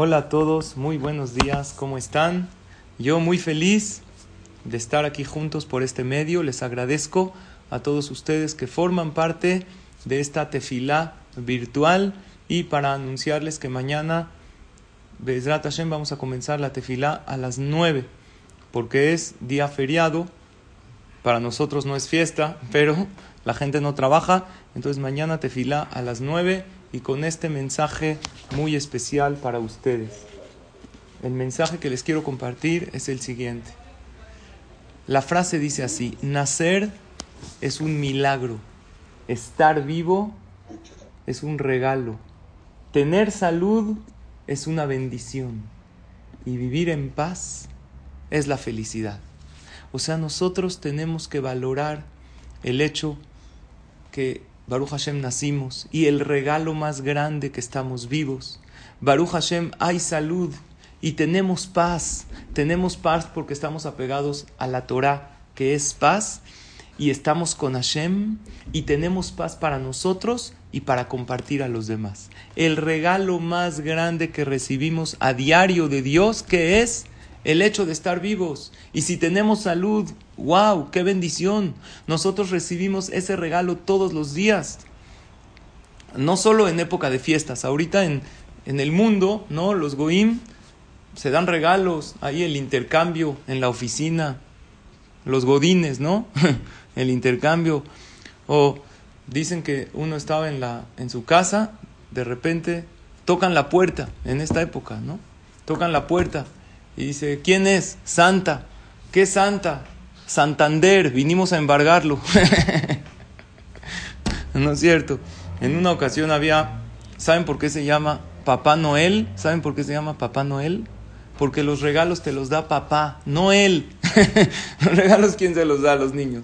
Hola a todos, muy buenos días, ¿cómo están? Yo muy feliz de estar aquí juntos por este medio. Les agradezco a todos ustedes que forman parte de esta tefilá virtual y para anunciarles que mañana, Bezrat Hashem, vamos a comenzar la tefilá a las 9 porque es día feriado. Para nosotros no es fiesta, pero la gente no trabaja. Entonces mañana tefilá a las 9 y con este mensaje muy especial para ustedes. El mensaje que les quiero compartir es el siguiente. La frase dice así, nacer es un milagro, estar vivo es un regalo, tener salud es una bendición y vivir en paz es la felicidad. O sea, nosotros tenemos que valorar el hecho que Baruch Hashem nacimos y el regalo más grande que estamos vivos. Baruch Hashem hay salud y tenemos paz. Tenemos paz porque estamos apegados a la Torah, que es paz, y estamos con Hashem y tenemos paz para nosotros y para compartir a los demás. El regalo más grande que recibimos a diario de Dios, que es el hecho de estar vivos. Y si tenemos salud, wow, qué bendición. Nosotros recibimos ese regalo todos los días. No solo en época de fiestas, ahorita en, en el mundo, ¿no? Los goim se dan regalos, ahí el intercambio en la oficina, los godines, ¿no? el intercambio. O dicen que uno estaba en, la, en su casa, de repente tocan la puerta en esta época, ¿no? Tocan la puerta y dice, ¿quién es? Santa. ¿Qué santa? Santander, vinimos a embargarlo. no es cierto. En una ocasión había, ¿saben por qué se llama Papá Noel? ¿Saben por qué se llama Papá Noel? Porque los regalos te los da papá, no él. los regalos, ¿quién se los da a los niños?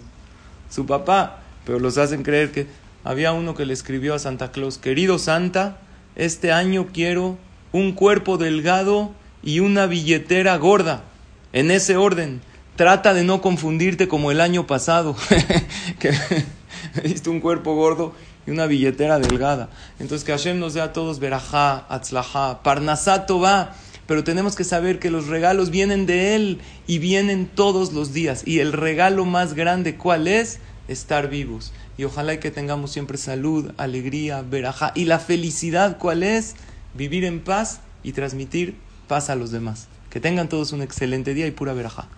Su papá. Pero los hacen creer que había uno que le escribió a Santa Claus, querido Santa, este año quiero un cuerpo delgado y una billetera gorda. En ese orden, trata de no confundirte como el año pasado, que viste un cuerpo gordo y una billetera delgada. Entonces que Hashem nos dé a todos verajá, atzlajá, parnasato va. Pero tenemos que saber que los regalos vienen de Él y vienen todos los días. Y el regalo más grande, ¿cuál es? Estar vivos. Y ojalá que tengamos siempre salud, alegría, verajá. Y la felicidad, ¿cuál es? Vivir en paz y transmitir paz a los demás. Que tengan todos un excelente día y pura verajá.